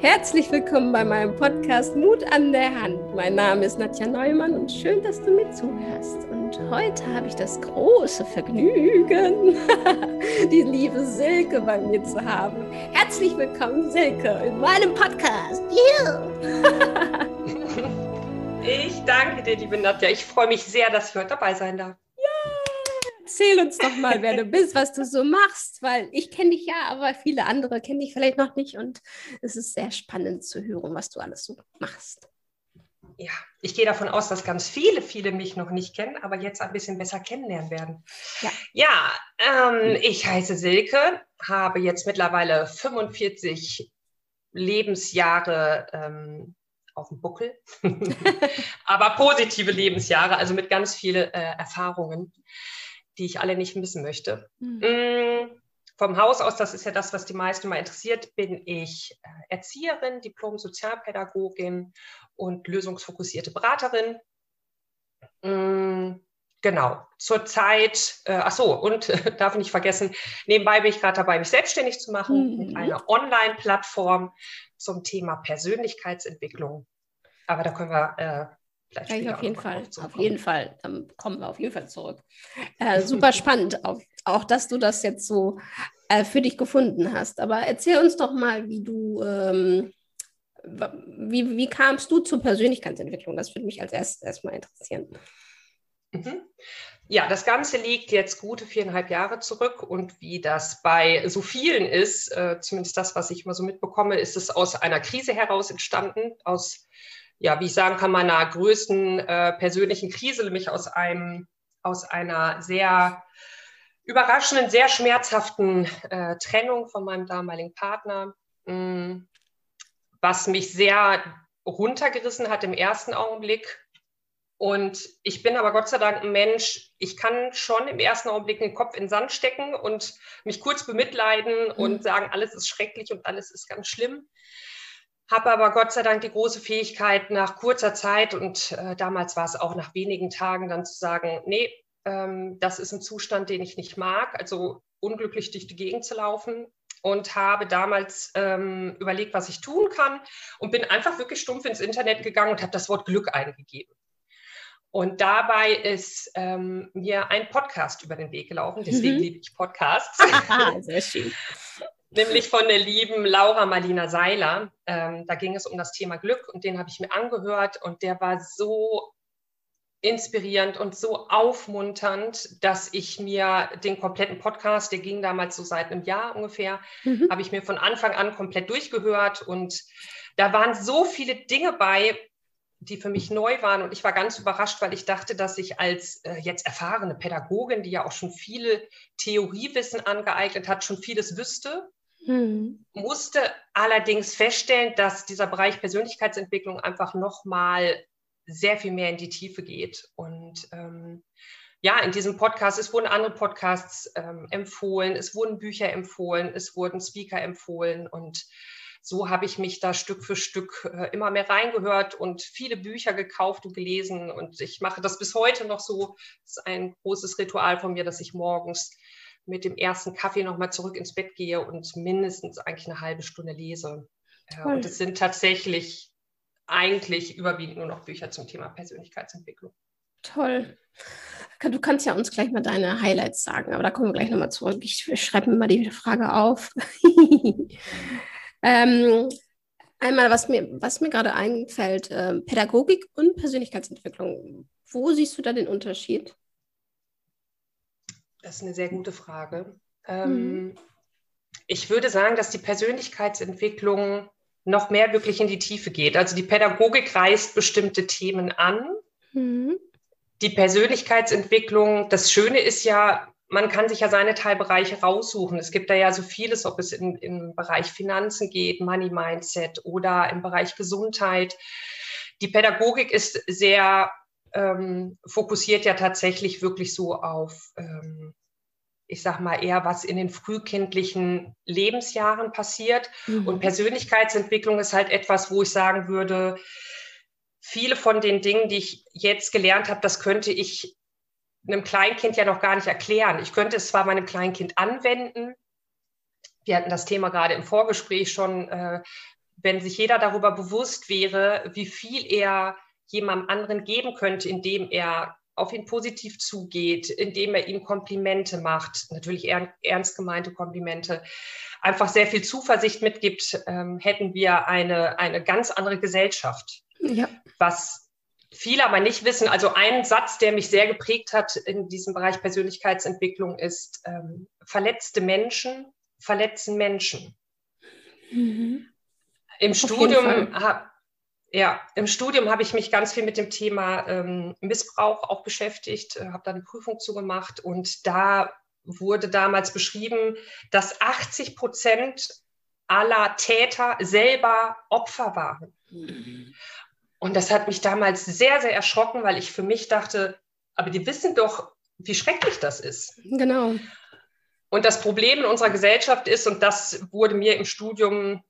Herzlich willkommen bei meinem Podcast Mut an der Hand. Mein Name ist Nadja Neumann und schön, dass du mir zuhörst. Und heute habe ich das große Vergnügen, die liebe Silke bei mir zu haben. Herzlich willkommen, Silke, in meinem Podcast. ich danke dir, liebe Nadja. Ich freue mich sehr, dass ich heute dabei sein darf. Erzähl uns doch mal, wer du bist, was du so machst, weil ich kenne dich ja, aber viele andere kennen dich vielleicht noch nicht und es ist sehr spannend zu hören, was du alles so machst. Ja, ich gehe davon aus, dass ganz viele, viele mich noch nicht kennen, aber jetzt ein bisschen besser kennenlernen werden. Ja, ja ähm, ich heiße Silke, habe jetzt mittlerweile 45 Lebensjahre ähm, auf dem Buckel, aber positive Lebensjahre, also mit ganz vielen äh, Erfahrungen die ich alle nicht missen möchte. Mhm. Vom Haus aus, das ist ja das, was die meisten mal interessiert, bin ich äh, Erzieherin, Diplom-Sozialpädagogin und lösungsfokussierte Beraterin. Mm, genau, zurzeit, äh, ach so, und äh, darf ich nicht vergessen, nebenbei bin ich gerade dabei, mich selbstständig zu machen mhm. mit einer Online-Plattform zum Thema Persönlichkeitsentwicklung. Aber da können wir äh, ja, ich auf jeden Fall, auf jeden Fall. Dann kommen wir auf jeden Fall zurück. Äh, super spannend, auch, auch, dass du das jetzt so äh, für dich gefunden hast. Aber erzähl uns doch mal, wie du, ähm, wie, wie kamst du zur Persönlichkeitsentwicklung? Das würde mich als erstes erstmal interessieren. Mhm. Ja, das Ganze liegt jetzt gute viereinhalb Jahre zurück und wie das bei so vielen ist, äh, zumindest das, was ich immer so mitbekomme, ist es aus einer Krise heraus entstanden, aus ja, wie ich sagen kann, meiner größten äh, persönlichen Krise, nämlich aus einem, aus einer sehr überraschenden, sehr schmerzhaften äh, Trennung von meinem damaligen Partner, mh, mm, was mich sehr runtergerissen hat im ersten Augenblick. Und ich bin aber Gott sei Dank ein Mensch, ich kann schon im ersten Augenblick den Kopf in den Sand stecken und mich kurz bemitleiden mhm. und sagen, alles ist schrecklich und alles ist ganz schlimm habe aber Gott sei Dank die große Fähigkeit, nach kurzer Zeit und äh, damals war es auch nach wenigen Tagen dann zu sagen, nee, ähm, das ist ein Zustand, den ich nicht mag, also unglücklich durch die Gegend zu laufen und habe damals ähm, überlegt, was ich tun kann und bin einfach wirklich stumpf ins Internet gegangen und habe das Wort Glück eingegeben. Und dabei ist ähm, mir ein Podcast über den Weg gelaufen. Deswegen mhm. liebe ich Podcasts. Sehr schön nämlich von der lieben Laura Marlina Seiler. Ähm, da ging es um das Thema Glück und den habe ich mir angehört und der war so inspirierend und so aufmunternd, dass ich mir den kompletten Podcast, der ging damals so seit einem Jahr ungefähr, mhm. habe ich mir von Anfang an komplett durchgehört und da waren so viele Dinge bei, die für mich neu waren und ich war ganz überrascht, weil ich dachte, dass ich als äh, jetzt erfahrene Pädagogin, die ja auch schon viele Theoriewissen angeeignet hat, schon vieles wüsste Mhm. Musste allerdings feststellen, dass dieser Bereich Persönlichkeitsentwicklung einfach nochmal sehr viel mehr in die Tiefe geht. Und ähm, ja, in diesem Podcast, es wurden andere Podcasts ähm, empfohlen, es wurden Bücher empfohlen, es wurden Speaker empfohlen und so habe ich mich da Stück für Stück äh, immer mehr reingehört und viele Bücher gekauft und gelesen. Und ich mache das bis heute noch so. Das ist ein großes Ritual von mir, dass ich morgens mit dem ersten Kaffee nochmal zurück ins Bett gehe und mindestens eigentlich eine halbe Stunde lese. Toll. Und es sind tatsächlich eigentlich überwiegend nur noch Bücher zum Thema Persönlichkeitsentwicklung. Toll. Du kannst ja uns gleich mal deine Highlights sagen, aber da kommen wir gleich nochmal zurück. Ich schreibe mir mal die Frage auf. ähm, einmal, was mir, was mir gerade einfällt, äh, Pädagogik und Persönlichkeitsentwicklung. Wo siehst du da den Unterschied? Das ist eine sehr gute Frage. Ähm, mhm. Ich würde sagen, dass die Persönlichkeitsentwicklung noch mehr wirklich in die Tiefe geht. Also die Pädagogik reißt bestimmte Themen an. Mhm. Die Persönlichkeitsentwicklung, das Schöne ist ja, man kann sich ja seine Teilbereiche raussuchen. Es gibt da ja so vieles, ob es in, im Bereich Finanzen geht, Money Mindset oder im Bereich Gesundheit. Die Pädagogik ist sehr ähm, fokussiert ja tatsächlich wirklich so auf, ähm, ich sag mal, eher was in den frühkindlichen Lebensjahren passiert. Mhm. Und Persönlichkeitsentwicklung ist halt etwas, wo ich sagen würde, viele von den Dingen, die ich jetzt gelernt habe, das könnte ich einem Kleinkind ja noch gar nicht erklären. Ich könnte es zwar meinem Kleinkind anwenden. Wir hatten das Thema gerade im Vorgespräch schon, äh, wenn sich jeder darüber bewusst wäre, wie viel er jemandem anderen geben könnte, indem er auf ihn positiv zugeht, indem er ihm Komplimente macht, natürlich ernst gemeinte Komplimente, einfach sehr viel Zuversicht mitgibt, ähm, hätten wir eine, eine ganz andere Gesellschaft. Ja. Was viele aber nicht wissen. Also ein Satz, der mich sehr geprägt hat in diesem Bereich Persönlichkeitsentwicklung ist, ähm, verletzte Menschen verletzen Menschen. Mhm. Im Auf Studium habe ja, im Studium habe ich mich ganz viel mit dem Thema ähm, Missbrauch auch beschäftigt, äh, habe da eine Prüfung zugemacht und da wurde damals beschrieben, dass 80 Prozent aller Täter selber Opfer waren. Mhm. Und das hat mich damals sehr, sehr erschrocken, weil ich für mich dachte, aber die wissen doch, wie schrecklich das ist. Genau. Und das Problem in unserer Gesellschaft ist, und das wurde mir im Studium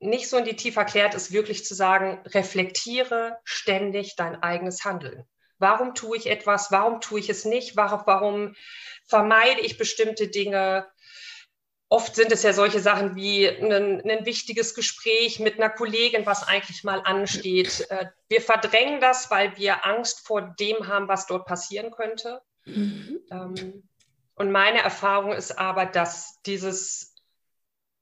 nicht so in die Tiefe erklärt, ist wirklich zu sagen, reflektiere ständig dein eigenes Handeln. Warum tue ich etwas? Warum tue ich es nicht? Warum, vermeide ich bestimmte Dinge? Oft sind es ja solche Sachen wie ein, ein, wichtiges Gespräch mit einer Kollegin, was eigentlich mal ansteht. Äh, wir verdrängen das, weil wir Angst vor dem haben, was dort passieren könnte. Mhm. Ähm, und meine Erfahrung ist aber, dass dieses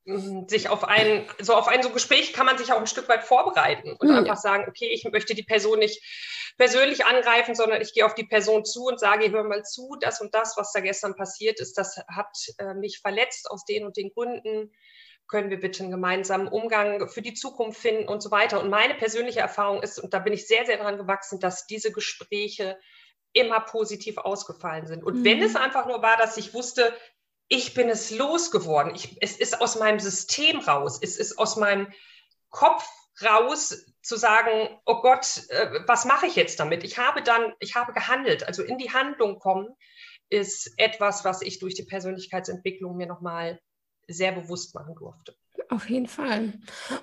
sich auf ein, so auf ein so Gespräch kann man sich auch ein Stück weit vorbereiten und mhm. einfach sagen, okay, ich möchte die Person nicht persönlich angreifen, sondern ich gehe auf die Person zu und sage, hör mal zu, das und das, was da gestern passiert ist, das hat äh, mich verletzt aus den und den Gründen. Können wir bitte einen gemeinsamen Umgang für die Zukunft finden und so weiter. Und meine persönliche Erfahrung ist, und da bin ich sehr, sehr dran gewachsen, dass diese Gespräche immer positiv ausgefallen sind. Und mhm. wenn es einfach nur war, dass ich wusste, ich bin es losgeworden, ich, es ist aus meinem System raus, es ist aus meinem Kopf raus, zu sagen, oh Gott, äh, was mache ich jetzt damit? Ich habe dann, ich habe gehandelt. Also in die Handlung kommen ist etwas, was ich durch die Persönlichkeitsentwicklung mir nochmal sehr bewusst machen durfte. Auf jeden Fall.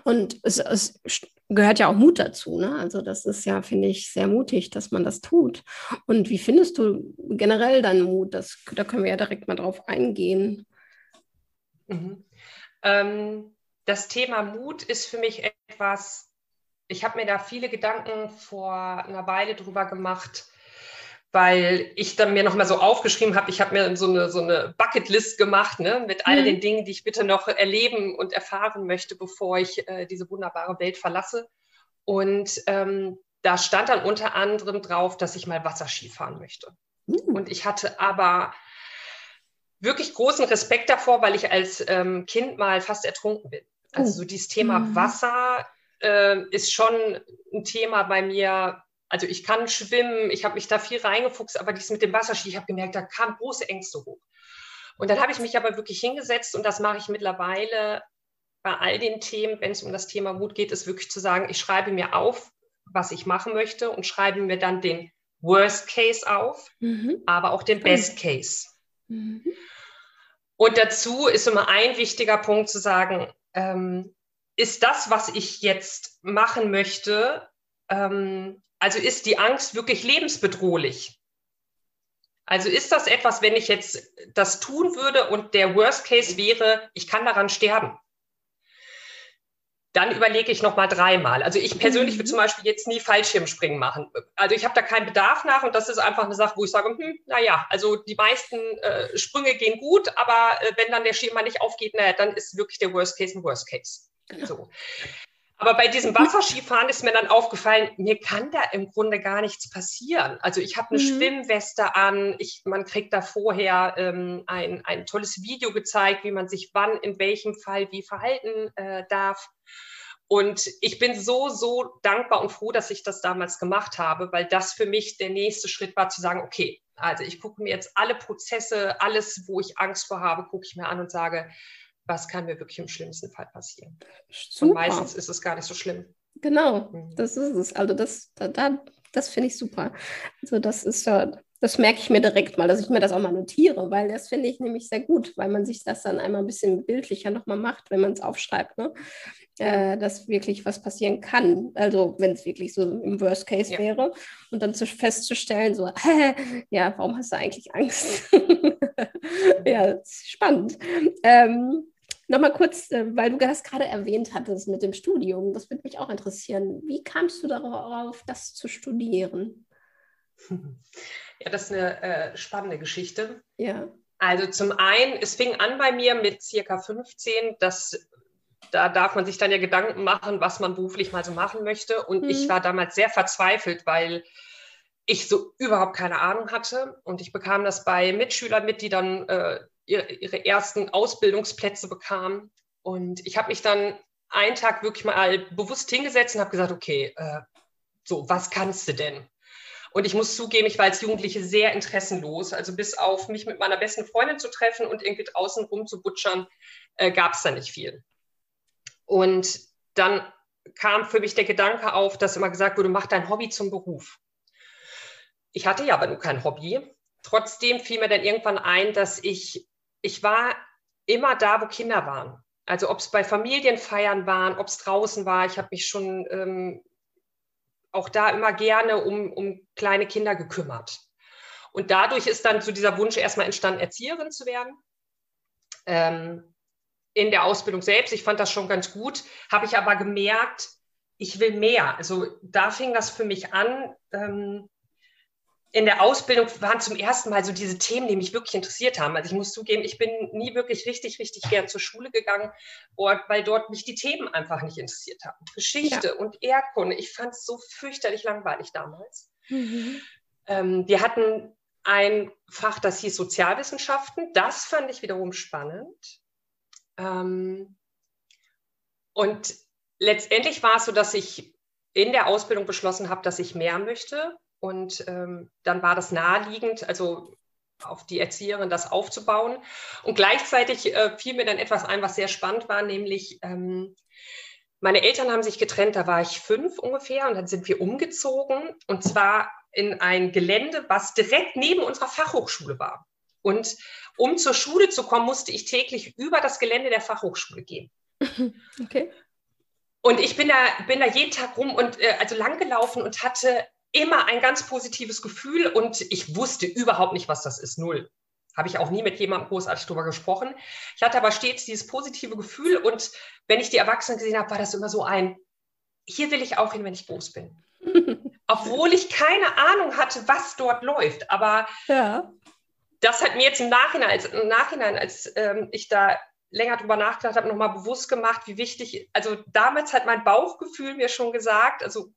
Und es, es gehört ja auch Mut dazu. Ne? Also das ist ja, finde ich, sehr mutig, dass man das tut. Und wie findest du generell deinen Mut? Das, da können wir ja direkt mal drauf eingehen. Mhm. Ähm, das Thema Mut ist für mich etwas, ich habe mir da viele Gedanken vor einer Weile drüber gemacht, weil ich dann mir nochmal so aufgeschrieben habe, ich habe mir so eine, so eine Bucketlist gemacht ne, mit all mhm. den Dingen, die ich bitte noch erleben und erfahren möchte, bevor ich äh, diese wunderbare Welt verlasse. Und ähm, da stand dann unter anderem drauf, dass ich mal Wasserski fahren möchte. Mhm. Und ich hatte aber wirklich großen Respekt davor, weil ich als ähm, Kind mal fast ertrunken bin. Also oh. so dieses Thema mhm. Wasser äh, ist schon ein Thema bei mir. Also ich kann schwimmen, ich habe mich da viel reingefuchst, aber dies mit dem Wasserski, ich habe gemerkt, da kamen große Ängste hoch. Und dann habe ich mich aber wirklich hingesetzt und das mache ich mittlerweile bei all den Themen, wenn es um das Thema Mut geht, ist wirklich zu sagen, ich schreibe mir auf, was ich machen möchte und schreibe mir dann den Worst Case auf, mhm. aber auch den Best Case. Mhm. Und dazu ist immer ein wichtiger Punkt zu sagen, ähm, ist das, was ich jetzt machen möchte, ähm, also ist die Angst wirklich lebensbedrohlich? Also ist das etwas, wenn ich jetzt das tun würde und der Worst Case wäre, ich kann daran sterben? Dann überlege ich noch mal dreimal. Also ich persönlich würde mhm. zum Beispiel jetzt nie Fallschirmspringen machen. Also ich habe da keinen Bedarf nach und das ist einfach eine Sache, wo ich sage, hm, naja, also die meisten äh, Sprünge gehen gut, aber äh, wenn dann der Schirm mal nicht aufgeht, naja, dann ist wirklich der Worst Case ein Worst Case. Genau. So. Aber bei diesem Wasserskifahren ist mir dann aufgefallen, mir kann da im Grunde gar nichts passieren. Also ich habe eine mhm. Schwimmweste an, ich, man kriegt da vorher ähm, ein, ein tolles Video gezeigt, wie man sich wann, in welchem Fall wie verhalten äh, darf. Und ich bin so, so dankbar und froh, dass ich das damals gemacht habe, weil das für mich der nächste Schritt war, zu sagen, okay, also ich gucke mir jetzt alle Prozesse, alles, wo ich Angst vor habe, gucke ich mir an und sage, was kann mir wirklich im schlimmsten Fall passieren. Super. Und meistens ist es gar nicht so schlimm. Genau, mhm. das ist es. Also das, da, da das finde ich super. Also das ist ja, das merke ich mir direkt mal, dass ich mir das auch mal notiere, weil das finde ich nämlich sehr gut, weil man sich das dann einmal ein bisschen bildlicher nochmal macht, wenn man es aufschreibt, ne? Äh, dass wirklich was passieren kann. Also wenn es wirklich so im Worst Case ja. wäre und dann zu, festzustellen, so, hä, ja, warum hast du eigentlich Angst? ja, spannend. Ähm, Nochmal kurz, äh, weil du das gerade erwähnt hattest mit dem Studium, das würde mich auch interessieren. Wie kamst du darauf, das zu studieren? Ja, das ist eine äh, spannende Geschichte. Ja. Also zum einen, es fing an bei mir mit circa 15, dass da darf man sich dann ja Gedanken machen, was man beruflich mal so machen möchte. Und mhm. ich war damals sehr verzweifelt, weil ich so überhaupt keine Ahnung hatte. Und ich bekam das bei Mitschülern mit, die dann äh, ihre, ersten Ausbildungsplätze bekamen. Und ich habe mich dann einen Tag wirklich mal bewusst hingesetzt und habe gesagt, okay, äh, so, was kannst du denn? Und ich muss zugeben, ich war als Jugendliche sehr interessenlos. Also bis auf mich mit meiner besten Freundin zu treffen und irgendwie draußen rumzubutschern, äh, gab es da nicht viel. Und dann kam für mich der Gedanke auf, dass immer gesagt wurde, mach dein Hobby zum Beruf. Ich hatte ja aber nur kein Hobby. Trotzdem fiel mir dann irgendwann ein, dass ich, ich war immer da, wo Kinder waren. Also ob es bei Familienfeiern waren, ob es draußen war. Ich habe mich schon ähm, auch da immer gerne um, um kleine Kinder gekümmert. Und dadurch ist dann so dieser Wunsch erstmal entstanden, Erzieherin zu werden. Ähm, in der Ausbildung selbst, ich fand das schon ganz gut, habe ich aber gemerkt, ich will mehr. Also da fing das für mich an. Ähm, in der Ausbildung waren zum ersten Mal so diese Themen, die mich wirklich interessiert haben. Also ich muss zugeben, ich bin nie wirklich richtig, richtig gern zur Schule gegangen, weil dort mich die Themen einfach nicht interessiert haben. Geschichte ja. und Erdkunde, ich fand es so fürchterlich langweilig damals. Mhm. Ähm, wir hatten ein Fach, das hieß Sozialwissenschaften. Das fand ich wiederum spannend. Ähm, und letztendlich war es so, dass ich in der Ausbildung beschlossen habe, dass ich mehr möchte und ähm, dann war das naheliegend, also auf die Erzieherin das aufzubauen. Und gleichzeitig äh, fiel mir dann etwas ein, was sehr spannend war, nämlich ähm, meine Eltern haben sich getrennt, da war ich fünf ungefähr und dann sind wir umgezogen und zwar in ein Gelände, was direkt neben unserer Fachhochschule war. Und um zur Schule zu kommen, musste ich täglich über das Gelände der Fachhochschule gehen. Okay. Und ich bin da, bin da jeden Tag rum und äh, also lang gelaufen und hatte immer ein ganz positives Gefühl und ich wusste überhaupt nicht, was das ist. Null. Habe ich auch nie mit jemandem großartig darüber gesprochen. Ich hatte aber stets dieses positive Gefühl und wenn ich die Erwachsenen gesehen habe, war das immer so ein, hier will ich auch hin, wenn ich groß bin. Obwohl ich keine Ahnung hatte, was dort läuft. Aber ja. das hat mir jetzt im Nachhinein, als, im Nachhinein, als ähm, ich da länger drüber nachgedacht habe, nochmal bewusst gemacht, wie wichtig, also damals hat mein Bauchgefühl mir schon gesagt, also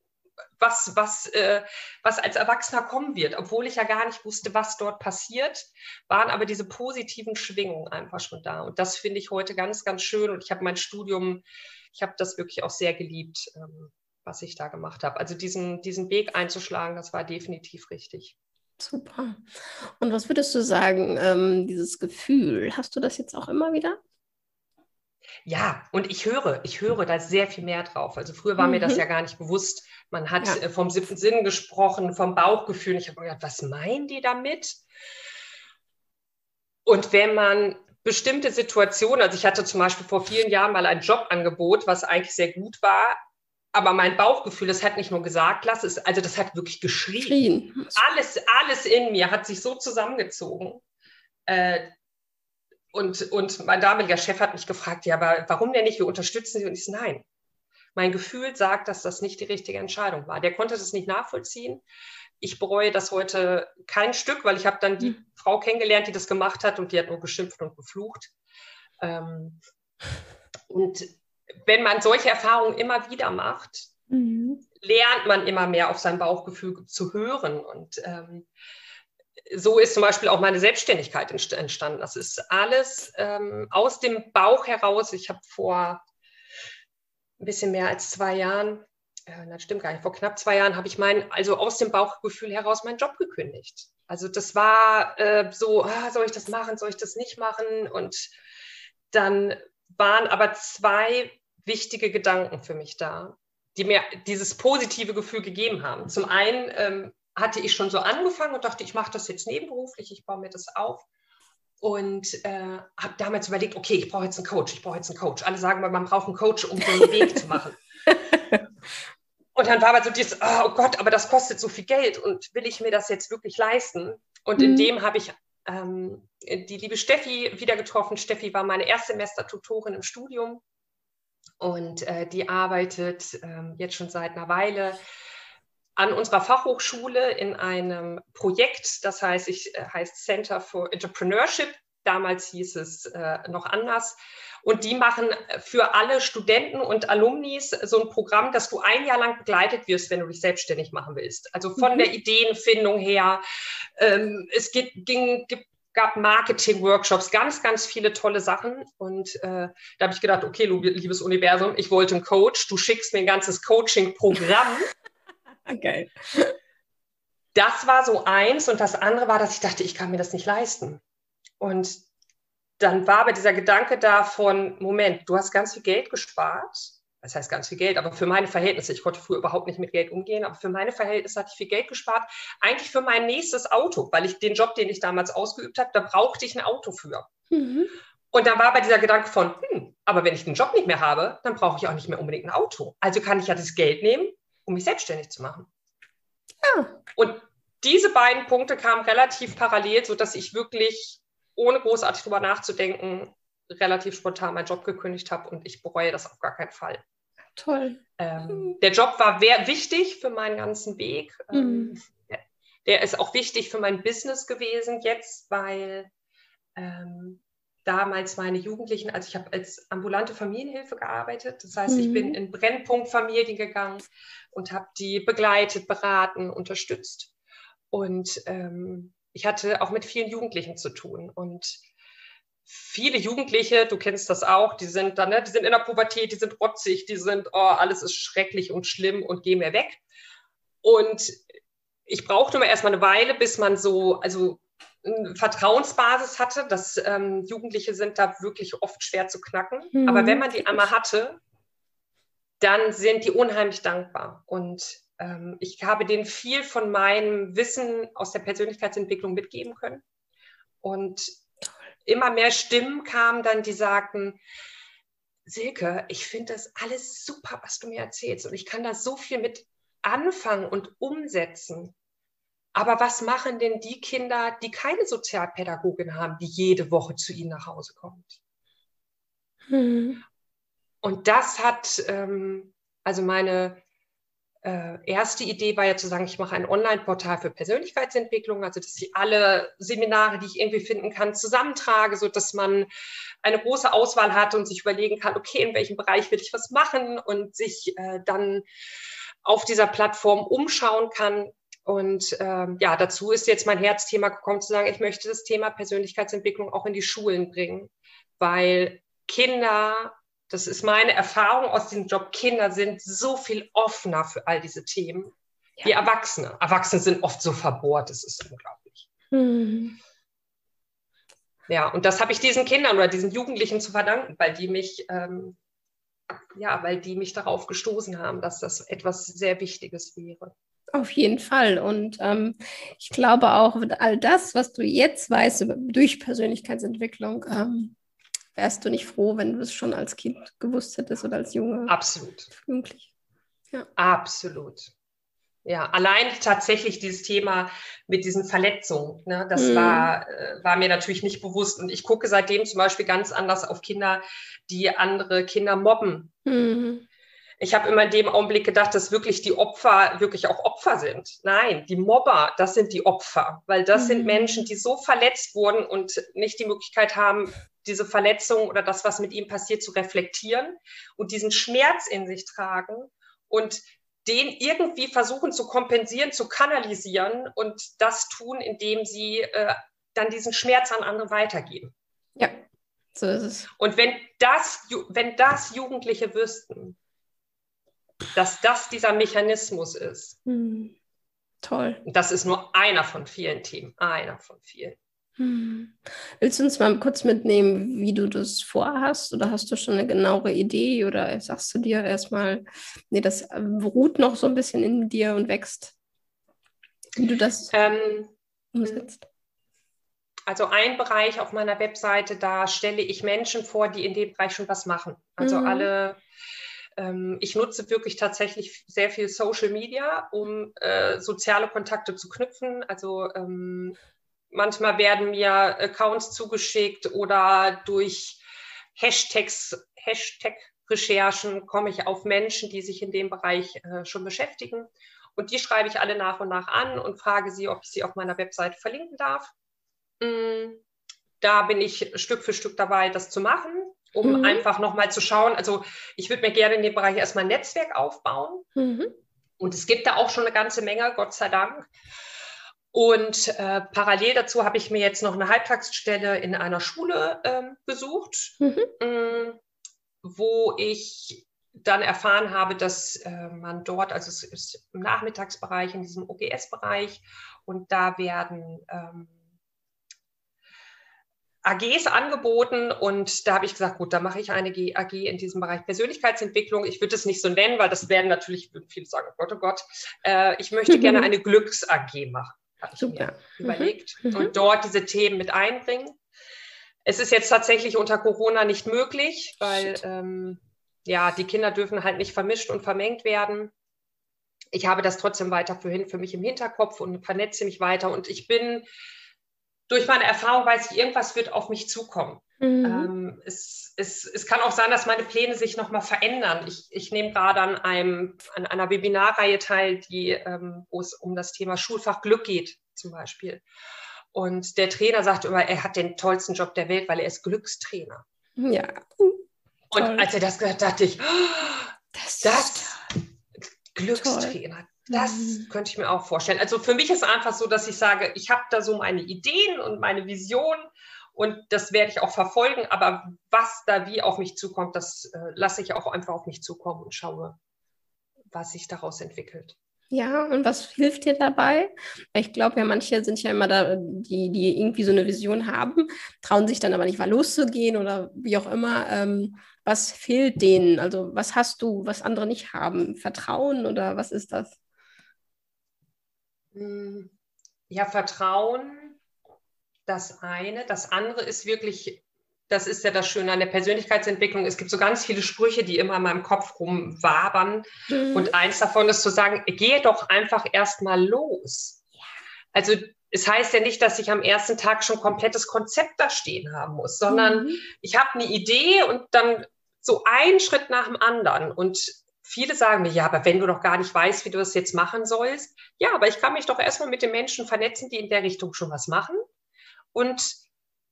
was, was, äh, was als Erwachsener kommen wird. Obwohl ich ja gar nicht wusste, was dort passiert, waren aber diese positiven Schwingungen einfach schon da. Und das finde ich heute ganz, ganz schön. Und ich habe mein Studium, ich habe das wirklich auch sehr geliebt, ähm, was ich da gemacht habe. Also diesen, diesen Weg einzuschlagen, das war definitiv richtig. Super. Und was würdest du sagen, ähm, dieses Gefühl, hast du das jetzt auch immer wieder? Ja, und ich höre, ich höre da sehr viel mehr drauf. Also früher war mhm. mir das mhm. ja gar nicht bewusst. Man hat ja. Äh, vom siebten Sinn gesprochen, vom Bauchgefühl. Ich habe mir gedacht, was meinen die damit? Und wenn man bestimmte Situationen, also ich hatte zum Beispiel vor vielen Jahren mal ein Jobangebot, was eigentlich sehr gut war, aber mein Bauchgefühl, das hat nicht nur gesagt, lass es, also das hat wirklich geschrien. Schrien. Alles, alles in mir hat sich so zusammengezogen. Äh, und, und mein damaliger Chef hat mich gefragt, ja, aber warum denn nicht? Wir unterstützen Sie. Und ich so, nein. Mein Gefühl sagt, dass das nicht die richtige Entscheidung war. Der konnte das nicht nachvollziehen. Ich bereue das heute kein Stück, weil ich habe dann die mhm. Frau kennengelernt, die das gemacht hat und die hat nur geschimpft und geflucht. Ähm, und wenn man solche Erfahrungen immer wieder macht, mhm. lernt man immer mehr auf sein Bauchgefühl zu hören. Und ähm, so ist zum Beispiel auch meine Selbstständigkeit entstanden. Das ist alles ähm, aus dem Bauch heraus. Ich habe vor ein bisschen mehr als zwei Jahren, äh, das stimmt gar nicht, vor knapp zwei Jahren habe ich meinen, also aus dem Bauchgefühl heraus meinen Job gekündigt. Also das war äh, so, ah, soll ich das machen, soll ich das nicht machen? Und dann waren aber zwei wichtige Gedanken für mich da, die mir dieses positive Gefühl gegeben haben. Zum einen ähm, hatte ich schon so angefangen und dachte, ich mache das jetzt nebenberuflich, ich baue mir das auf. Und äh, habe damals überlegt, okay, ich brauche jetzt einen Coach, ich brauche jetzt einen Coach. Alle sagen man braucht einen Coach, um so einen Weg zu machen. Und dann war aber so dieses, oh Gott, aber das kostet so viel Geld und will ich mir das jetzt wirklich leisten? Und mhm. in dem habe ich ähm, die liebe Steffi wieder getroffen. Steffi war meine Erstsemester-Tutorin im Studium und äh, die arbeitet äh, jetzt schon seit einer Weile an unserer Fachhochschule in einem Projekt, das heißt, ich, äh, heißt Center for Entrepreneurship. Damals hieß es äh, noch anders. Und die machen für alle Studenten und Alumnis so ein Programm, dass du ein Jahr lang begleitet wirst, wenn du dich selbstständig machen willst. Also von mhm. der Ideenfindung her. Ähm, es gibt, ging, gibt gab Marketing-Workshops, ganz, ganz viele tolle Sachen. Und äh, da habe ich gedacht, okay, liebes Universum, ich wollte einen Coach, du schickst mir ein ganzes Coaching-Programm. okay. Das war so eins und das andere war, dass ich dachte, ich kann mir das nicht leisten. Und dann war aber dieser Gedanke da von, Moment, du hast ganz viel Geld gespart das heißt ganz viel Geld, aber für meine Verhältnisse, ich konnte früher überhaupt nicht mit Geld umgehen, aber für meine Verhältnisse hatte ich viel Geld gespart, eigentlich für mein nächstes Auto, weil ich den Job, den ich damals ausgeübt habe, da brauchte ich ein Auto für. Mhm. Und da war aber dieser Gedanke von, hm, aber wenn ich den Job nicht mehr habe, dann brauche ich auch nicht mehr unbedingt ein Auto. Also kann ich ja das Geld nehmen, um mich selbstständig zu machen. Ja. Und diese beiden Punkte kamen relativ parallel, sodass ich wirklich, ohne großartig drüber nachzudenken, relativ spontan meinen Job gekündigt habe und ich bereue das auf gar keinen Fall. Toll. Ähm, der Job war wichtig für meinen ganzen Weg. Mhm. Ähm, der, der, ist auch wichtig für mein Business gewesen jetzt, weil ähm, damals meine Jugendlichen, also ich habe als ambulante Familienhilfe gearbeitet. Das heißt, mhm. ich bin mhm. in Brennpunktfamilien gegangen und habe die begleitet, beraten, unterstützt. Und ähm, ich hatte auch mit vielen Jugendlichen zu tun. Und viele Jugendliche, du kennst das auch, die sind dann, ne, die sind in der Pubertät, die sind rotzig, die sind, oh, alles ist schrecklich und schlimm und geh mir weg. Und ich brauchte immer erstmal eine Weile, bis man so, also Vertrauensbasis hatte. dass ähm, Jugendliche sind da wirklich oft schwer zu knacken. Mhm. Aber wenn man die einmal hatte, dann sind die unheimlich dankbar. Und ähm, ich habe denen viel von meinem Wissen aus der Persönlichkeitsentwicklung mitgeben können. Und immer mehr Stimmen kamen dann, die sagten, Silke, ich finde das alles super, was du mir erzählst und ich kann da so viel mit anfangen und umsetzen. Aber was machen denn die Kinder, die keine Sozialpädagogin haben, die jede Woche zu ihnen nach Hause kommt? Hm. Und das hat, ähm, also meine äh, erste Idee war ja zu sagen, ich mache ein Online-Portal für Persönlichkeitsentwicklung, also dass ich alle Seminare, die ich irgendwie finden kann, zusammentrage, sodass man eine große Auswahl hat und sich überlegen kann, okay, in welchem Bereich will ich was machen und sich äh, dann auf dieser Plattform umschauen kann. Und ähm, ja, dazu ist jetzt mein Herzthema gekommen zu sagen, ich möchte das Thema Persönlichkeitsentwicklung auch in die Schulen bringen, weil Kinder das ist meine Erfahrung aus dem Job. Kinder sind so viel offener für all diese Themen ja. wie Erwachsene. Erwachsene sind oft so verbohrt, das ist unglaublich. Mhm. Ja, und das habe ich diesen Kindern oder diesen Jugendlichen zu verdanken, weil die mich, ähm, ja, weil die mich darauf gestoßen haben, dass das etwas sehr Wichtiges wäre. Auf jeden Fall. Und ähm, ich glaube auch, all das, was du jetzt weißt durch Persönlichkeitsentwicklung, ähm, wärst du nicht froh, wenn du es schon als Kind gewusst hättest oder als Junge? Absolut. Jugendlich. Ja. Absolut. Ja, allein tatsächlich dieses Thema mit diesen Verletzungen, ne, das mhm. war, äh, war mir natürlich nicht bewusst. Und ich gucke seitdem zum Beispiel ganz anders auf Kinder, die andere Kinder mobben. Mhm. Ich habe immer in dem Augenblick gedacht, dass wirklich die Opfer wirklich auch Opfer sind. Nein, die Mobber, das sind die Opfer, weil das mhm. sind Menschen, die so verletzt wurden und nicht die Möglichkeit haben, diese Verletzung oder das, was mit ihm passiert, zu reflektieren und diesen Schmerz in sich tragen und den irgendwie versuchen zu kompensieren, zu kanalisieren und das tun, indem sie äh, dann diesen Schmerz an andere weitergeben. Ja, so ist es. Und wenn das, wenn das Jugendliche wüssten, dass das dieser Mechanismus ist. Hm. Toll. Das ist nur einer von vielen Themen, einer von vielen. Hm. Willst du uns mal kurz mitnehmen, wie du das vorhast? Oder hast du schon eine genauere Idee? Oder sagst du dir erstmal, nee, das ruht noch so ein bisschen in dir und wächst? Wie du das ähm, umsetzt? Also ein Bereich auf meiner Webseite, da stelle ich Menschen vor, die in dem Bereich schon was machen. Also mhm. alle, ähm, ich nutze wirklich tatsächlich sehr viel Social Media, um äh, soziale Kontakte zu knüpfen. Also ähm, manchmal werden mir Accounts zugeschickt oder durch Hashtags, Hashtag-Recherchen komme ich auf Menschen, die sich in dem Bereich äh, schon beschäftigen. Und die schreibe ich alle nach und nach an und frage sie, ob ich sie auf meiner Website verlinken darf. Mm, da bin ich Stück für Stück dabei, das zu machen, um mhm. einfach nochmal zu schauen. Also ich würde mir gerne in dem Bereich erstmal ein Netzwerk aufbauen. Mhm. Und es gibt da auch schon eine ganze Menge, Gott sei Dank. Und äh, parallel dazu habe ich mir jetzt noch eine Halbtagsstelle in einer Schule ähm, besucht, mhm. ähm, wo ich dann erfahren habe, dass äh, man dort, also es ist im Nachmittagsbereich, in diesem OGS-Bereich, und da werden ähm, AGs angeboten und da habe ich gesagt, gut, da mache ich eine AG in diesem Bereich Persönlichkeitsentwicklung. Ich würde es nicht so nennen, weil das werden natürlich, viele sagen, oh Gott, oh Gott, äh, ich möchte gerne eine Glücks-AG machen, habe ich Super. mir mhm. überlegt mhm. und dort diese Themen mit einbringen. Es ist jetzt tatsächlich unter Corona nicht möglich, weil ähm, ja, die Kinder dürfen halt nicht vermischt und vermengt werden. Ich habe das trotzdem weiter für, für mich im Hinterkopf und vernetze mich weiter und ich bin durch meine Erfahrung weiß ich, irgendwas wird auf mich zukommen. Mhm. Ähm, es, es, es kann auch sein, dass meine Pläne sich nochmal verändern. Ich, ich nehme gerade an, einem, an einer Webinarreihe teil, die, ähm, wo es um das Thema Schulfach Glück geht, zum Beispiel. Und der Trainer sagt immer, er hat den tollsten Job der Welt, weil er ist Glückstrainer. Ja. Und als er das gehört, dachte ich, oh, das, das Glückstrainer, toll. Das mhm. könnte ich mir auch vorstellen. Also für mich ist es einfach so, dass ich sage, ich habe da so meine Ideen und meine Vision und das werde ich auch verfolgen, aber was da wie auf mich zukommt, das äh, lasse ich auch einfach auf mich zukommen und schaue, was sich daraus entwickelt. Ja, und was hilft dir dabei? Ich glaube ja, manche sind ja immer da, die, die irgendwie so eine Vision haben, trauen sich dann aber nicht mal loszugehen oder wie auch immer. Ähm, was fehlt denen? Also was hast du, was andere nicht haben? Vertrauen oder was ist das? Hm, ja, Vertrauen, das eine. Das andere ist wirklich, das ist ja das Schöne an der Persönlichkeitsentwicklung. Es gibt so ganz viele Sprüche, die immer in meinem Kopf rumwabern. Mhm. Und eins davon ist zu sagen, gehe doch einfach erstmal los. Ja. Also es heißt ja nicht, dass ich am ersten Tag schon komplettes Konzept da stehen haben muss, sondern mhm. ich habe eine Idee und dann so einen Schritt nach dem anderen. Und viele sagen mir, ja, aber wenn du doch gar nicht weißt, wie du das jetzt machen sollst, ja, aber ich kann mich doch erstmal mit den Menschen vernetzen, die in der Richtung schon was machen. Und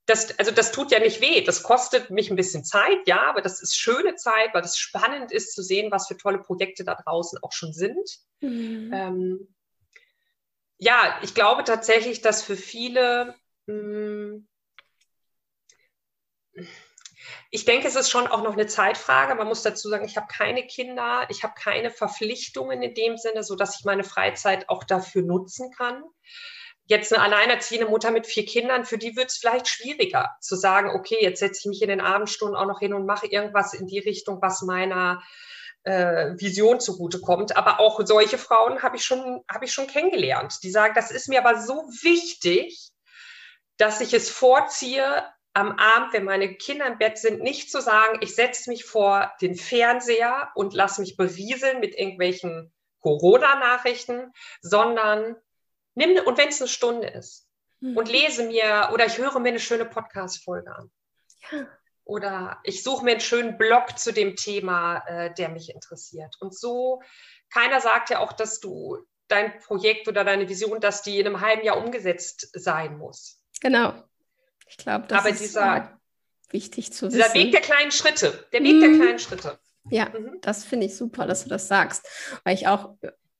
das, also das tut ja nicht weh. Das kostet mich ein bisschen Zeit, ja, aber das ist schöne Zeit, weil es spannend ist zu sehen, was für tolle Projekte da draußen auch schon sind. Mhm. Ähm, ja, ich glaube tatsächlich, dass für viele mh, hm, ich denke, es ist schon auch noch eine Zeitfrage. Man muss dazu sagen, ich habe keine Kinder, ich habe keine Verpflichtungen in dem Sinne, sodass ich meine Freizeit auch dafür nutzen kann. Jetzt eine alleinerziehende Mutter mit vier Kindern, für die wird es vielleicht schwieriger zu sagen, okay, jetzt setze ich mich in den Abendstunden auch noch hin und mache irgendwas in die Richtung, was meiner äh, Vision zugutekommt. Aber auch solche Frauen habe ich, schon, hab ich schon kennengelernt, die sagen, das ist mir aber so wichtig, dass ich es vorziehe, am Abend, wenn meine Kinder im Bett sind, nicht zu sagen, ich setze mich vor den Fernseher und lasse mich berieseln mit irgendwelchen Corona-Nachrichten, sondern nimm, und wenn es eine Stunde ist, mhm. und lese mir oder ich höre mir eine schöne Podcast-Folge an. Ja. Oder ich suche mir einen schönen Blog zu dem Thema, äh, der mich interessiert. Und so, keiner sagt ja auch, dass du dein Projekt oder deine Vision, dass die in einem halben Jahr umgesetzt sein muss. Genau. Ich glaube, das Aber ist dieser, wichtig zu dieser wissen. Weg der kleinen Schritte, der Weg mhm. der kleinen Schritte. Ja, mhm. das finde ich super, dass du das sagst, weil ich auch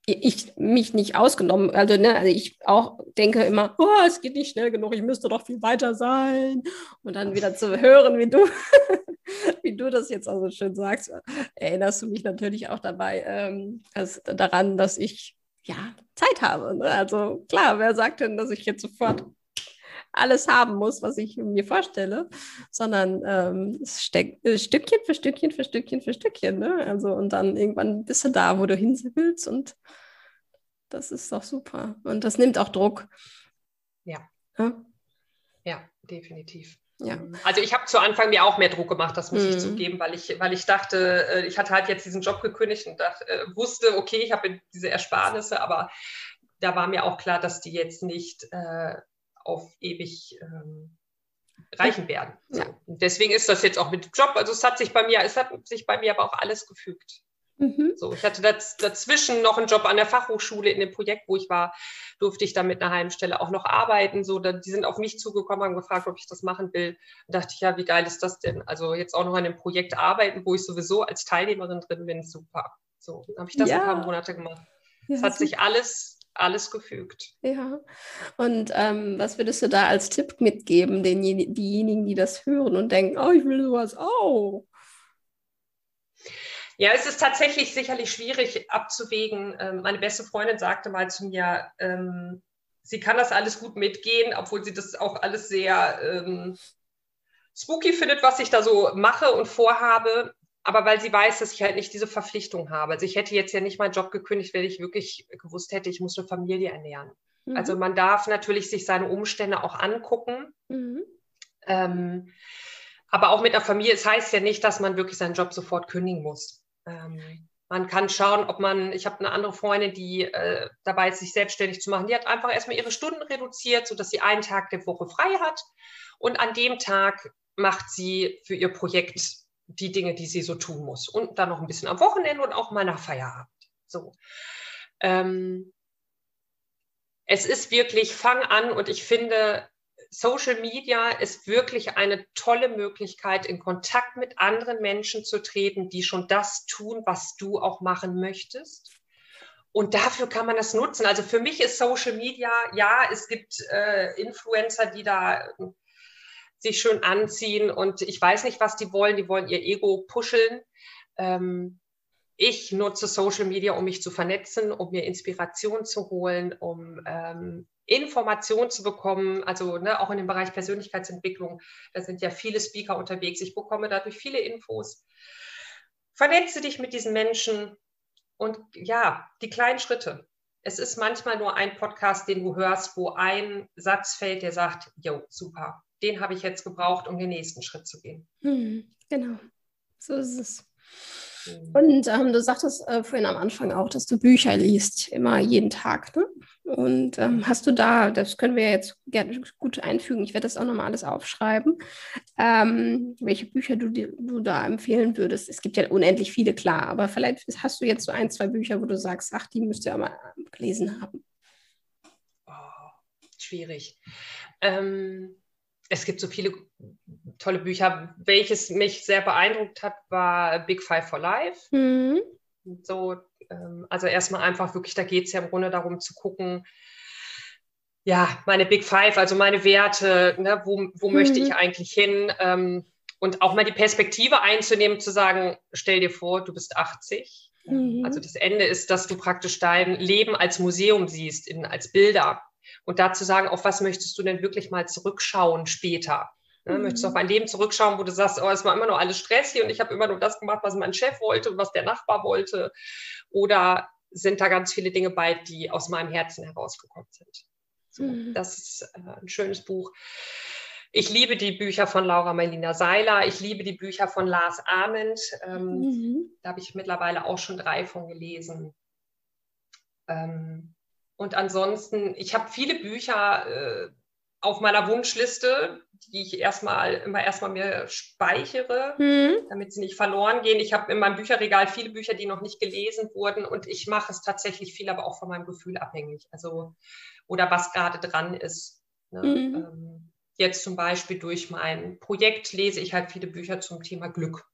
ich mich nicht ausgenommen, also, ne, also ich auch denke immer, oh, es geht nicht schnell genug, ich müsste doch viel weiter sein. Und dann wieder zu hören, wie du, wie du das jetzt auch so schön sagst, erinnerst du mich natürlich auch dabei ähm, also daran, dass ich ja Zeit habe. Ne? Also klar, wer sagt denn, dass ich jetzt sofort alles haben muss, was ich mir vorstelle, sondern ähm, steck, äh, Stückchen für Stückchen für Stückchen für Stückchen. Ne? Also und dann irgendwann bist du da, wo du hin willst und das ist doch super. Und das nimmt auch Druck. Ja. Ja, ja definitiv. Ja. Also ich habe zu Anfang mir auch mehr Druck gemacht, das muss mhm. ich zugeben, weil ich, weil ich dachte, äh, ich hatte halt jetzt diesen Job gekündigt und dachte, äh, wusste, okay, ich habe diese Ersparnisse, aber da war mir auch klar, dass die jetzt nicht äh, auf ewig ähm, reichen werden. So. Ja. deswegen ist das jetzt auch mit Job. Also es hat sich bei mir, es hat sich bei mir aber auch alles gefügt. Mhm. So, ich hatte daz dazwischen noch einen Job an der Fachhochschule in dem Projekt, wo ich war, durfte ich dann mit einer halben Stelle auch noch arbeiten. So, da, die sind auf mich zugekommen, haben gefragt, ob ich das machen will. Da dachte ich, ja, wie geil ist das denn? Also jetzt auch noch an dem Projekt arbeiten, wo ich sowieso als Teilnehmerin drin bin, super. So, habe ich das ja. ein paar Monate gemacht. Es ja, hat sich alles alles gefügt. Ja. Und ähm, was würdest du da als Tipp mitgeben, den, diejenigen, die das hören und denken, oh, ich will sowas auch? Ja, es ist tatsächlich sicherlich schwierig abzuwägen. Ähm, meine beste Freundin sagte mal zu mir, ähm, sie kann das alles gut mitgehen, obwohl sie das auch alles sehr ähm, spooky findet, was ich da so mache und vorhabe. Aber weil sie weiß, dass ich halt nicht diese Verpflichtung habe. Also ich hätte jetzt ja nicht meinen Job gekündigt, wenn ich wirklich gewusst hätte, ich muss eine Familie ernähren. Mhm. Also man darf natürlich sich seine Umstände auch angucken. Mhm. Ähm, aber auch mit einer Familie, es heißt ja nicht, dass man wirklich seinen Job sofort kündigen muss. Ähm, man kann schauen, ob man, ich habe eine andere Freundin, die äh, dabei ist, sich selbstständig zu machen, die hat einfach erstmal ihre Stunden reduziert, sodass sie einen Tag der Woche frei hat. Und an dem Tag macht sie für ihr Projekt die Dinge, die sie so tun muss. Und dann noch ein bisschen am Wochenende und auch mal nach Feierabend. So. Ähm, es ist wirklich, fang an und ich finde, Social Media ist wirklich eine tolle Möglichkeit, in Kontakt mit anderen Menschen zu treten, die schon das tun, was du auch machen möchtest. Und dafür kann man das nutzen. Also für mich ist Social Media, ja, es gibt äh, Influencer, die da sich schön anziehen und ich weiß nicht, was die wollen. Die wollen ihr Ego puscheln. Ähm, ich nutze Social Media, um mich zu vernetzen, um mir Inspiration zu holen, um ähm, Informationen zu bekommen, also ne, auch in dem Bereich Persönlichkeitsentwicklung, da sind ja viele Speaker unterwegs. Ich bekomme dadurch viele Infos. Vernetze dich mit diesen Menschen und ja, die kleinen Schritte. Es ist manchmal nur ein Podcast, den du hörst, wo ein Satz fällt, der sagt, jo, super, den habe ich jetzt gebraucht, um den nächsten Schritt zu gehen. Hm, genau, so ist es. Mhm. Und ähm, du sagtest äh, vorhin am Anfang auch, dass du Bücher liest, immer jeden Tag. Ne? Und ähm, hast du da, das können wir jetzt gerne gut einfügen, ich werde das auch nochmal alles aufschreiben, ähm, welche Bücher du, du da empfehlen würdest. Es gibt ja unendlich viele, klar, aber vielleicht hast du jetzt so ein, zwei Bücher, wo du sagst, ach, die müsst ihr mal gelesen haben. Oh, schwierig. Ähm, es gibt so viele tolle Bücher. Welches mich sehr beeindruckt hat, war Big Five for Life. Mhm. So, ähm, also erstmal einfach wirklich, da geht es ja im Grunde darum zu gucken, ja, meine Big Five, also meine Werte, ne, wo, wo mhm. möchte ich eigentlich hin? Ähm, und auch mal die Perspektive einzunehmen, zu sagen, stell dir vor, du bist 80. Mhm. Also das Ende ist, dass du praktisch dein Leben als Museum siehst, in, als Bilder. Und dazu sagen, auf was möchtest du denn wirklich mal zurückschauen später? Ne, mhm. Möchtest du auf ein Leben zurückschauen, wo du sagst, oh, es war immer nur alles stressig und ich habe immer nur das gemacht, was mein Chef wollte und was der Nachbar wollte? Oder sind da ganz viele Dinge bei, die aus meinem Herzen herausgekommen sind? So, mhm. Das ist äh, ein schönes Buch. Ich liebe die Bücher von Laura Melina Seiler. Ich liebe die Bücher von Lars Ament. Ähm, mhm. Da habe ich mittlerweile auch schon drei von gelesen. Ähm, und ansonsten, ich habe viele Bücher äh, auf meiner Wunschliste, die ich erstmal immer erstmal mir speichere, mhm. damit sie nicht verloren gehen. Ich habe in meinem Bücherregal viele Bücher, die noch nicht gelesen wurden und ich mache es tatsächlich viel, aber auch von meinem Gefühl abhängig. Also oder was gerade dran ist. Ne? Mhm. Ähm, jetzt zum Beispiel durch mein Projekt lese ich halt viele Bücher zum Thema Glück.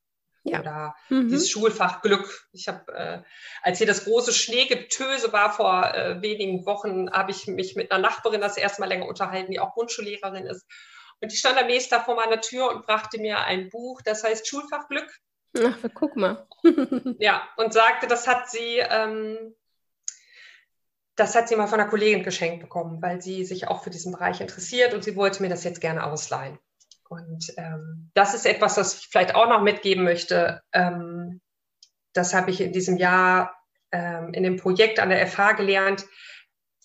Ja. Oder mhm. dieses Schulfach Glück. Ich habe, äh, als hier das große Schneegetöse war vor äh, wenigen Wochen, habe ich mich mit einer Nachbarin das erste Mal länger unterhalten, die auch Grundschullehrerin ist. Und die stand am nächsten Tag vor meiner Tür und brachte mir ein Buch, das heißt Schulfach Glück. Ach, guck mal. ja, und sagte, das hat sie, ähm, das hat sie mal von einer Kollegin geschenkt bekommen, weil sie sich auch für diesen Bereich interessiert und sie wollte mir das jetzt gerne ausleihen. Und ähm, das ist etwas, was ich vielleicht auch noch mitgeben möchte. Ähm, das habe ich in diesem Jahr ähm, in dem Projekt an der FH gelernt.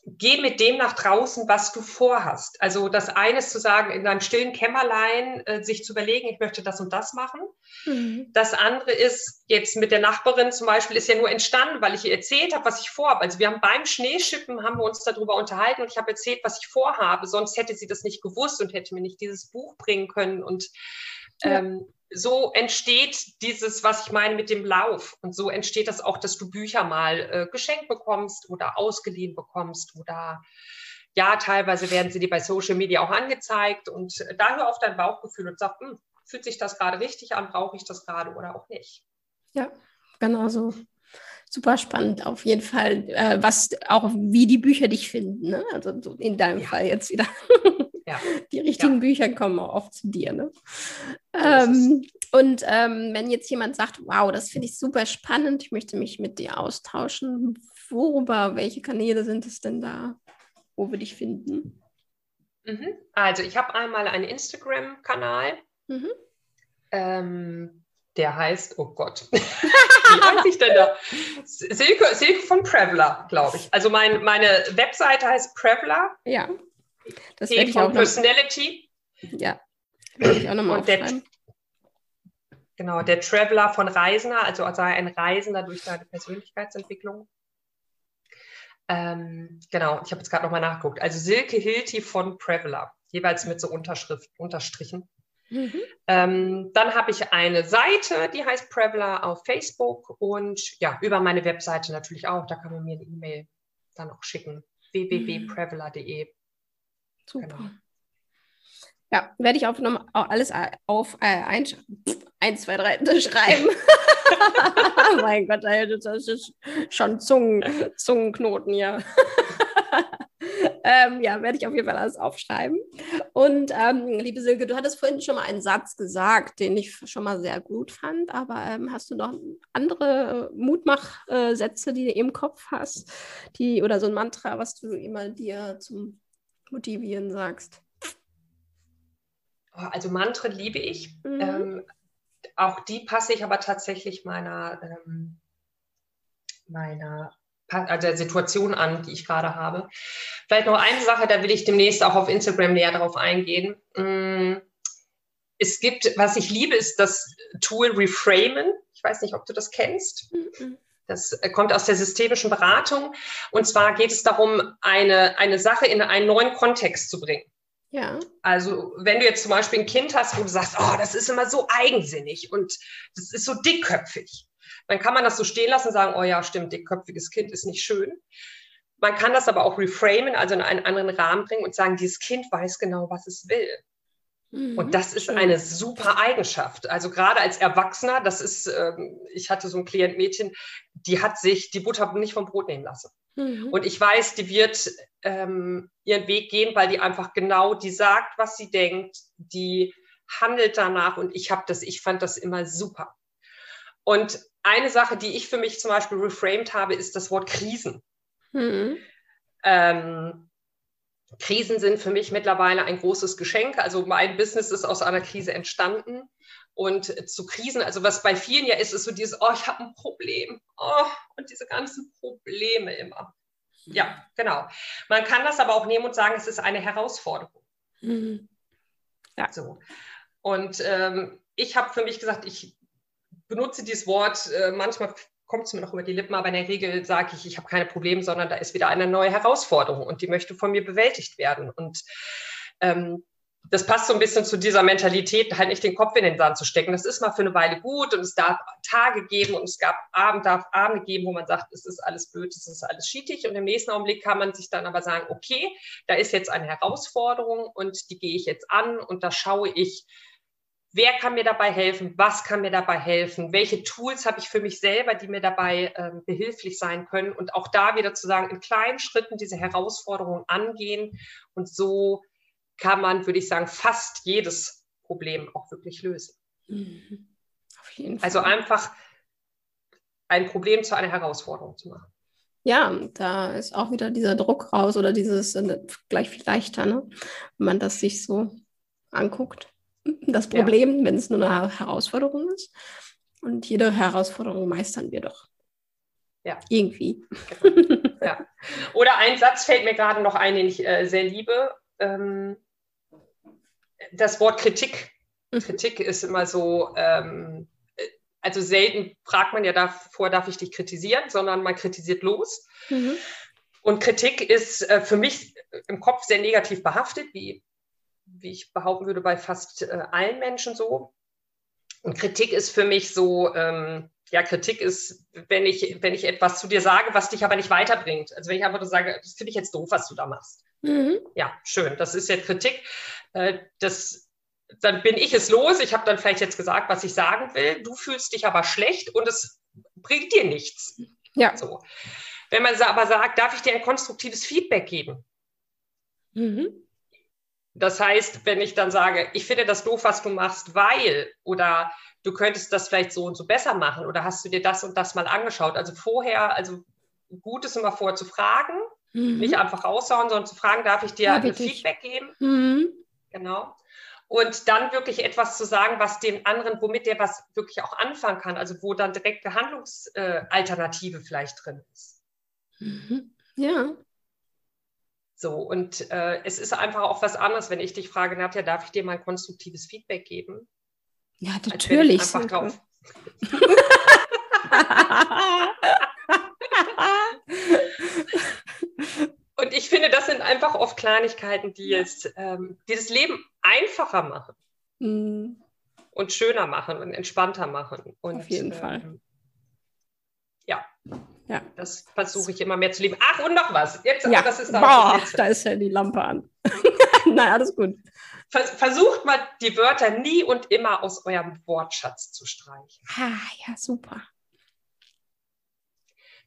Geh mit dem nach draußen, was du vorhast. Also das eine ist zu sagen, in deinem stillen Kämmerlein äh, sich zu überlegen, ich möchte das und das machen. Mhm. Das andere ist jetzt mit der Nachbarin zum Beispiel, ist ja nur entstanden, weil ich ihr erzählt habe, was ich vorhabe. Also wir haben beim Schneeschippen, haben wir uns darüber unterhalten und ich habe erzählt, was ich vorhabe. Sonst hätte sie das nicht gewusst und hätte mir nicht dieses Buch bringen können. Und ja. So entsteht dieses, was ich meine mit dem Lauf. Und so entsteht das auch, dass du Bücher mal äh, geschenkt bekommst oder ausgeliehen bekommst oder ja, teilweise werden sie dir bei Social Media auch angezeigt und äh, da hör auf dein Bauchgefühl und sag, hm, fühlt sich das gerade richtig an, brauche ich das gerade oder auch nicht. Ja, genau so. Super spannend, auf jeden Fall. Äh, was auch, wie die Bücher dich finden, ne? Also so in deinem ja. Fall jetzt wieder. Ja. Die richtigen ja. Bücher kommen auch oft zu dir. Ne? Ähm, und ähm, wenn jetzt jemand sagt, wow, das finde ich super spannend, ich möchte mich mit dir austauschen, worüber, welche Kanäle sind es denn da, wo wir dich finden? Mhm. Also ich habe einmal einen Instagram-Kanal. Mhm. Ähm, der heißt, oh Gott, wie heißt ich denn da? Silke, Silke von Preveler, glaube ich. Also mein, meine Webseite heißt Preveler. Ja. Das werde ich auch Personality. Noch, ja, werde ich auch nochmal aufschreiben. Genau, der Traveler von Reisender, also sei ein Reisender durch deine Persönlichkeitsentwicklung. Ähm, genau, ich habe jetzt gerade nochmal nachgeguckt. Also Silke Hilti von Traveler, jeweils mit so Unterschrift, Unterstrichen. Mhm. Ähm, dann habe ich eine Seite, die heißt Preveler auf Facebook und ja, über meine Webseite natürlich auch. Da kann man mir eine E-Mail dann auch schicken. www.preveler.de. Super. Genau. Ja, werde ich auch noch alles auf äh, ein, eins, zwei, drei schreiben. mein Gott, das ist schon Zungen, Zungenknoten, ja. ähm, ja, werde ich auf jeden Fall alles aufschreiben. Und ähm, liebe Silke, du hattest vorhin schon mal einen Satz gesagt, den ich schon mal sehr gut fand, aber ähm, hast du noch andere Mutmachsätze, die du im Kopf hast, die oder so ein Mantra, was du immer dir zum Motivieren sagst? Oh, also Mantra liebe ich. Mhm. Ähm, auch die passe ich aber tatsächlich meiner, ähm, meiner also der Situation an, die ich gerade habe. Vielleicht noch eine Sache, da will ich demnächst auch auf Instagram näher darauf eingehen. Mm, es gibt, was ich liebe, ist das Tool Reframen. Ich weiß nicht, ob du das kennst. Mhm. Das äh, kommt aus der systemischen Beratung. Und zwar geht es darum, eine, eine Sache in einen neuen Kontext zu bringen. Ja. Also, wenn du jetzt zum Beispiel ein Kind hast, wo du sagst, oh, das ist immer so eigensinnig und das ist so dickköpfig, dann kann man das so stehen lassen und sagen, oh ja, stimmt, dickköpfiges Kind ist nicht schön. Man kann das aber auch reframen, also in einen anderen Rahmen bringen und sagen, dieses Kind weiß genau, was es will. Mhm, und das ist schön. eine super Eigenschaft. Also gerade als Erwachsener, das ist, ähm, ich hatte so ein Klientmädchen, die hat sich die Butter nicht vom Brot nehmen lassen. Mhm. Und ich weiß, die wird ähm, ihren Weg gehen, weil die einfach genau, die sagt, was sie denkt, die handelt danach und ich habe das, ich fand das immer super. Und eine Sache, die ich für mich zum Beispiel reframed habe, ist das Wort Krisen. Mhm. Ähm, Krisen sind für mich mittlerweile ein großes Geschenk. Also mein Business ist aus einer Krise entstanden. Und zu Krisen, also was bei vielen ja ist, ist so dieses, oh, ich habe ein Problem. Oh, und diese ganzen Probleme immer. Ja, genau. Man kann das aber auch nehmen und sagen, es ist eine Herausforderung. Mhm. Ja. So. Und ähm, ich habe für mich gesagt, ich benutze dieses Wort, äh, manchmal kommt es mir noch über die Lippen, aber in der Regel sage ich, ich habe keine Probleme, sondern da ist wieder eine neue Herausforderung und die möchte von mir bewältigt werden. Und ähm, das passt so ein bisschen zu dieser Mentalität, halt nicht den Kopf in den Sand zu stecken. Das ist mal für eine Weile gut und es darf Tage geben und es gab Abend, darf Abende geben, wo man sagt, es ist alles blöd, es ist alles schietig und im nächsten Augenblick kann man sich dann aber sagen, okay, da ist jetzt eine Herausforderung und die gehe ich jetzt an und da schaue ich, wer kann mir dabei helfen, was kann mir dabei helfen, welche Tools habe ich für mich selber, die mir dabei ähm, behilflich sein können und auch da wieder zu sagen, in kleinen Schritten diese Herausforderungen angehen und so kann man, würde ich sagen, fast jedes Problem auch wirklich lösen. Mhm. Also einfach ein Problem zu einer Herausforderung zu machen. Ja, da ist auch wieder dieser Druck raus oder dieses äh, gleich viel leichter, ne? wenn man das sich so anguckt das Problem, ja. wenn es nur eine Herausforderung ist. Und jede Herausforderung meistern wir doch. Ja. Irgendwie. Genau. ja. Oder ein Satz fällt mir gerade noch ein, den ich äh, sehr liebe. Ähm, das Wort Kritik. Mhm. Kritik ist immer so, ähm, also selten fragt man ja davor, darf ich dich kritisieren, sondern man kritisiert los. Mhm. Und Kritik ist äh, für mich im Kopf sehr negativ behaftet, wie, wie ich behaupten würde, bei fast äh, allen Menschen so. Und Kritik ist für mich so, ähm, ja, Kritik ist, wenn ich, wenn ich etwas zu dir sage, was dich aber nicht weiterbringt. Also wenn ich einfach sage, das finde ich jetzt doof, was du da machst. Mhm. Ja, schön, das ist jetzt Kritik. Äh, das, dann bin ich es los. Ich habe dann vielleicht jetzt gesagt, was ich sagen will. Du fühlst dich aber schlecht und es bringt dir nichts. Ja. So. Wenn man aber sagt, darf ich dir ein konstruktives Feedback geben? Mhm. Das heißt, wenn ich dann sage, ich finde das doof, was du machst, weil oder du könntest das vielleicht so und so besser machen oder hast du dir das und das mal angeschaut? Also vorher, also gut ist immer vorher zu fragen, mhm. nicht einfach raushauen, sondern zu fragen, darf ich dir ja, ein Feedback geben? Mhm. Genau. Und dann wirklich etwas zu sagen, was den anderen, womit der was wirklich auch anfangen kann, also wo dann direkt Behandlungsalternative äh, vielleicht drin ist. Mhm. Ja. So, und äh, es ist einfach auch was anderes, wenn ich dich frage, Nadja, darf ich dir mal ein konstruktives Feedback geben? Ja, natürlich. Einfach drauf. finde, das sind einfach oft Kleinigkeiten, die es ähm, dieses Leben einfacher machen mhm. und schöner machen und entspannter machen. Und, Auf jeden ähm, Fall. Ja, ja. Das versuche ich immer mehr zu leben. Ach, und noch was. Jetzt, ja. das ist Boah, da ist ja die Lampe an. Nein, alles gut. Versucht mal, die Wörter nie und immer aus eurem Wortschatz zu streichen. Ah, ja, super.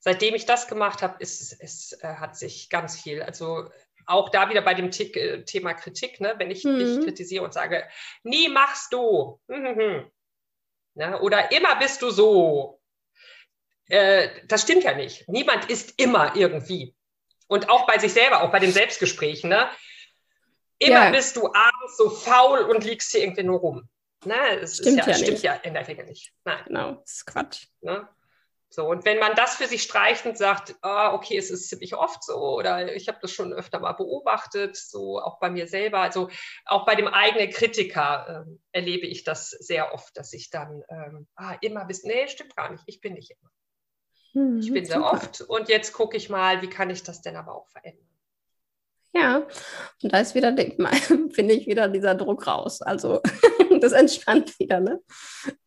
Seitdem ich das gemacht habe, ist, ist, äh, hat sich ganz viel, also auch da wieder bei dem äh, Thema Kritik, ne? wenn ich mhm. dich kritisiere und sage, nie machst du, mhm. ne? oder immer bist du so, äh, das stimmt ja nicht. Niemand ist immer irgendwie. Und auch bei sich selber, auch bei den Selbstgesprächen. Ne? Immer ja. bist du abends so faul und liegst hier irgendwie nur rum. Ne? Das stimmt, ja, ja, stimmt ja in der Regel nicht. Nein. Genau, das ist Quatsch. Ne? So, und wenn man das für sich streicht und sagt, oh, okay, es ist ziemlich oft so, oder ich habe das schon öfter mal beobachtet, so auch bei mir selber, also auch bei dem eigenen Kritiker äh, erlebe ich das sehr oft, dass ich dann ähm, ah, immer bis, nee, stimmt gar nicht, ich bin nicht immer. Hm, ich bin sehr oft und jetzt gucke ich mal, wie kann ich das denn aber auch verändern. Ja, und da ist wieder, finde ich, wieder dieser Druck raus. Also das entspannt wieder, ne?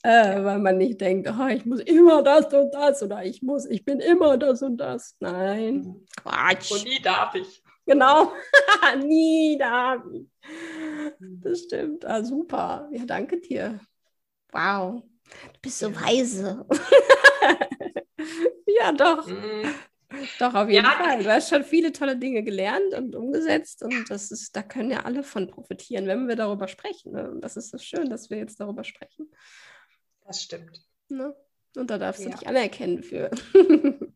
Äh, weil man nicht denkt, oh, ich muss immer das und das oder ich muss, ich bin immer das und das. Nein, mhm. Quatsch. Und nie darf ich. Genau, nie darf ich. Mhm. Das stimmt. Ah, super. Ja, danke dir. Wow. Du bist so weise. ja, doch. Mhm. Doch, auf jeden ja, Fall. Du hast schon viele tolle Dinge gelernt und umgesetzt und das ist, da können ja alle von profitieren, wenn wir darüber sprechen. Ne? Das ist so schön, dass wir jetzt darüber sprechen. Das stimmt. Ne? Und da darfst ja. du dich anerkennen für.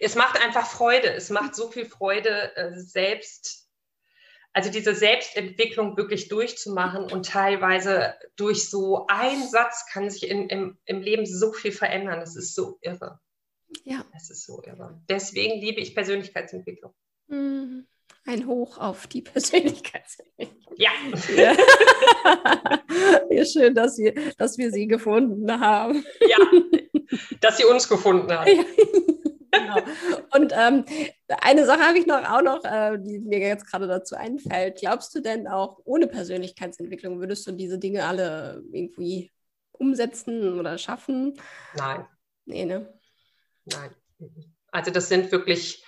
es macht einfach Freude. Es macht so viel Freude, äh, selbst, also diese Selbstentwicklung wirklich durchzumachen und teilweise durch so einen Satz kann sich in, im, im Leben so viel verändern. Das ist so irre. Ja. Das ist so irre. Deswegen liebe ich Persönlichkeitsentwicklung. Mhm. Ein Hoch auf die Persönlichkeitsentwicklung. Ja. ja. ja. Schön, dass wir, dass wir sie gefunden haben. Ja, dass sie uns gefunden haben. Ja. Genau. Und ähm, eine Sache habe ich noch auch noch, äh, die mir jetzt gerade dazu einfällt. Glaubst du denn auch ohne Persönlichkeitsentwicklung würdest du diese Dinge alle irgendwie umsetzen oder schaffen? Nein. Nee, ne? Nein. Also das sind wirklich,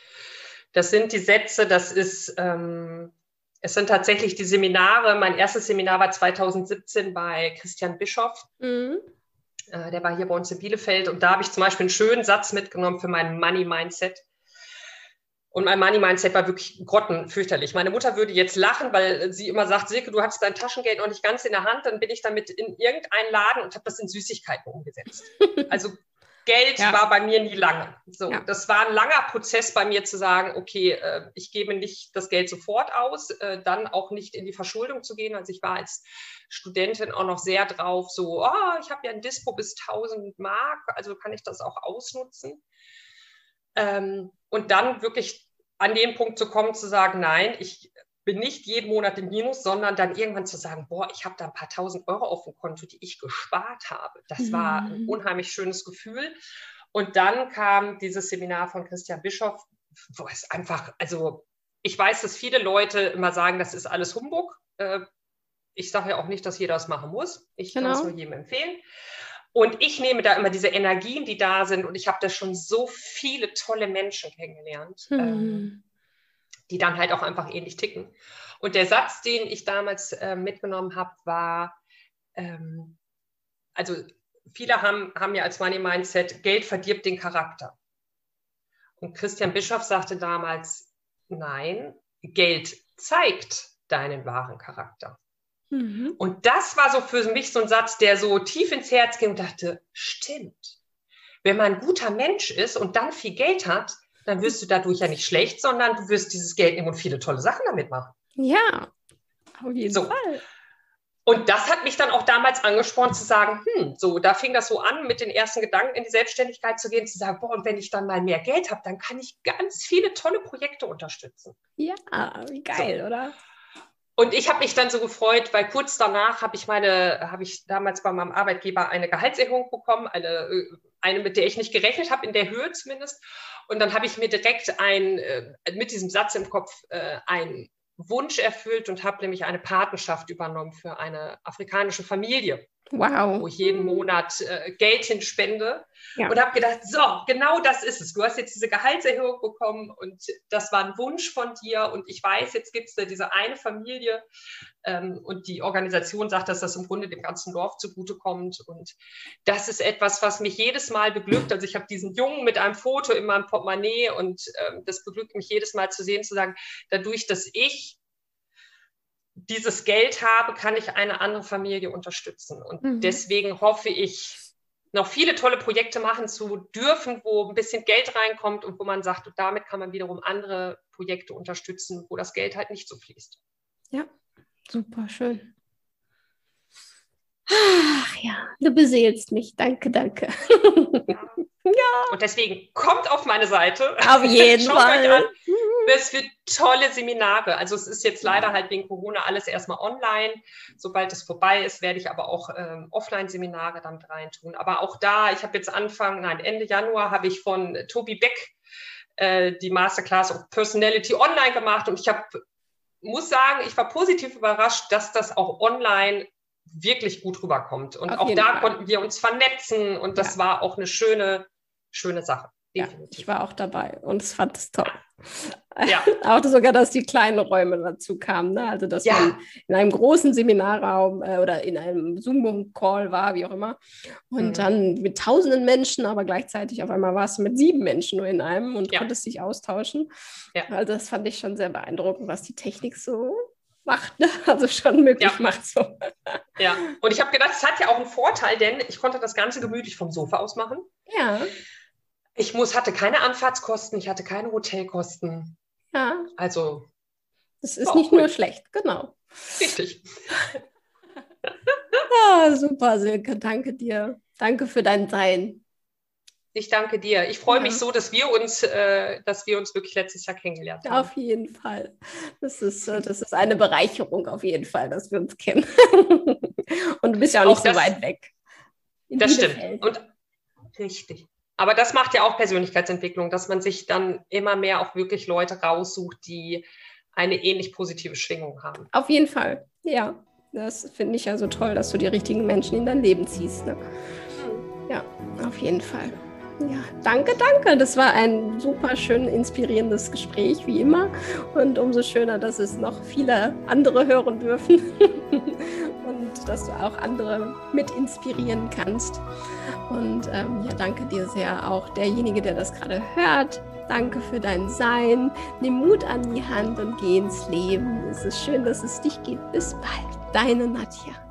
das sind die Sätze, das ist, ähm, es sind tatsächlich die Seminare. Mein erstes Seminar war 2017 bei Christian Bischoff. Mhm. Äh, der war hier bei uns in Bielefeld und da habe ich zum Beispiel einen schönen Satz mitgenommen für mein Money Mindset. Und mein Money Mindset war wirklich grottenfürchterlich. Meine Mutter würde jetzt lachen, weil sie immer sagt, Silke, du hast dein Taschengeld noch nicht ganz in der Hand. Dann bin ich damit in irgendeinen Laden und habe das in Süßigkeiten umgesetzt. Also Geld ja. war bei mir nie lange. So, ja. das war ein langer Prozess bei mir zu sagen, okay, äh, ich gebe nicht das Geld sofort aus, äh, dann auch nicht in die Verschuldung zu gehen. Also ich war als Studentin auch noch sehr drauf, so, oh, ich habe ja ein Dispo bis 1000 Mark, also kann ich das auch ausnutzen. Ähm, und dann wirklich an den Punkt zu kommen, zu sagen, nein, ich bin nicht jeden Monat im Minus, sondern dann irgendwann zu sagen, boah, ich habe da ein paar tausend Euro auf dem Konto, die ich gespart habe. Das war ein mhm. unheimlich schönes Gefühl. Und dann kam dieses Seminar von Christian Bischoff, wo es einfach, also ich weiß, dass viele Leute immer sagen, das ist alles Humbug. Äh, ich sage ja auch nicht, dass jeder das machen muss. Ich genau. kann es nur jedem empfehlen. Und ich nehme da immer diese Energien, die da sind. Und ich habe da schon so viele tolle Menschen kennengelernt, hm. Die dann halt auch einfach ähnlich ticken. Und der Satz, den ich damals äh, mitgenommen habe, war, ähm, also viele haben, haben ja als Money Mindset, Geld verdirbt den Charakter. Und Christian Bischoff sagte damals, nein, Geld zeigt deinen wahren Charakter. Mhm. Und das war so für mich so ein Satz, der so tief ins Herz ging und dachte, stimmt. Wenn man ein guter Mensch ist und dann viel Geld hat, dann wirst du dadurch ja nicht schlecht, sondern du wirst dieses Geld nehmen und viele tolle Sachen damit machen. Ja, auf jeden so. Fall. Und das hat mich dann auch damals angespornt zu sagen, hm, so, da fing das so an, mit den ersten Gedanken in die Selbstständigkeit zu gehen, zu sagen, boah, und wenn ich dann mal mehr Geld habe, dann kann ich ganz viele tolle Projekte unterstützen. Ja, wie geil, so. oder? Und ich habe mich dann so gefreut, weil kurz danach habe ich meine, habe ich damals bei meinem Arbeitgeber eine Gehaltserhöhung bekommen, eine, äh, eine mit der ich nicht gerechnet habe, in der Höhe zumindest. Und dann habe ich mir direkt ein, äh, mit diesem Satz im Kopf äh, ein Wunsch erfüllt und habe nämlich eine Patenschaft übernommen für eine afrikanische Familie. Wow. Wo ich jeden Monat äh, Geld hinspende. Ja. Und habe gedacht, so, genau das ist es. Du hast jetzt diese Gehaltserhöhung bekommen und das war ein Wunsch von dir. Und ich weiß, jetzt gibt es da diese eine Familie ähm, und die Organisation sagt, dass das im Grunde dem ganzen Dorf zugutekommt. Und das ist etwas, was mich jedes Mal beglückt. Also ich habe diesen Jungen mit einem Foto in meinem Portemonnaie und ähm, das beglückt mich jedes Mal zu sehen, zu sagen, dadurch, dass ich dieses Geld habe, kann ich eine andere Familie unterstützen. Und mhm. deswegen hoffe ich, noch viele tolle Projekte machen zu dürfen, wo ein bisschen Geld reinkommt und wo man sagt, und damit kann man wiederum andere Projekte unterstützen, wo das Geld halt nicht so fließt. Ja, super schön. Ach ja, du beseelst mich. Danke, danke. Ja. Und deswegen kommt auf meine Seite. Auf jeden Fall. Es für tolle Seminare. Also es ist jetzt leider halt wegen Corona alles erstmal online. Sobald es vorbei ist, werde ich aber auch ähm, Offline-Seminare dann reintun. Aber auch da, ich habe jetzt Anfang, nein, Ende Januar habe ich von Tobi Beck äh, die Masterclass of Personality online gemacht und ich habe, muss sagen, ich war positiv überrascht, dass das auch online wirklich gut rüberkommt. Und Auf auch da Fall. konnten wir uns vernetzen und das ja. war auch eine schöne schöne Sache. Ja, ich war auch dabei und es fand es toll. Ja. auch sogar, dass die kleinen Räume dazu kamen. Ne? Also, dass ja. man in einem großen Seminarraum äh, oder in einem Zoom-Call war, wie auch immer. Und mhm. dann mit tausenden Menschen, aber gleichzeitig auf einmal warst du mit sieben Menschen nur in einem und ja. konntest dich austauschen. Also, das fand ich schon sehr beeindruckend, was die Technik so macht, ne? also schon möglich ja. macht. So. Ja, und ich habe gedacht, es hat ja auch einen Vorteil, denn ich konnte das Ganze gemütlich vom Sofa aus machen. Ja. Ich muss, hatte keine Anfahrtskosten, ich hatte keine Hotelkosten. Ja. Also. Es ist nicht nur schlecht, genau. Richtig. ja, super, Silke. Danke dir. Danke für dein Sein. Ich danke dir. Ich freue ja. mich so, dass wir uns, äh, dass wir uns wirklich letztes Jahr kennengelernt haben. Auf jeden Fall. Das ist, äh, das ist eine Bereicherung auf jeden Fall, dass wir uns kennen. Und du bist ja auch, auch nicht das, so weit weg. das stimmt. Und richtig. Aber das macht ja auch Persönlichkeitsentwicklung, dass man sich dann immer mehr auch wirklich Leute raussucht, die eine ähnlich positive Schwingung haben. Auf jeden Fall, ja. Das finde ich ja so toll, dass du die richtigen Menschen in dein Leben ziehst. Ne? Mhm. Ja, auf jeden Fall. Ja, danke, danke. Das war ein super schön inspirierendes Gespräch, wie immer. Und umso schöner, dass es noch viele andere hören dürfen und dass du auch andere mit inspirieren kannst. Und ähm, ja, danke dir sehr auch derjenige, der das gerade hört. Danke für dein Sein. Nimm Mut an die Hand und geh ins Leben. Es ist schön, dass es dich gibt. Bis bald. Deine Nadja.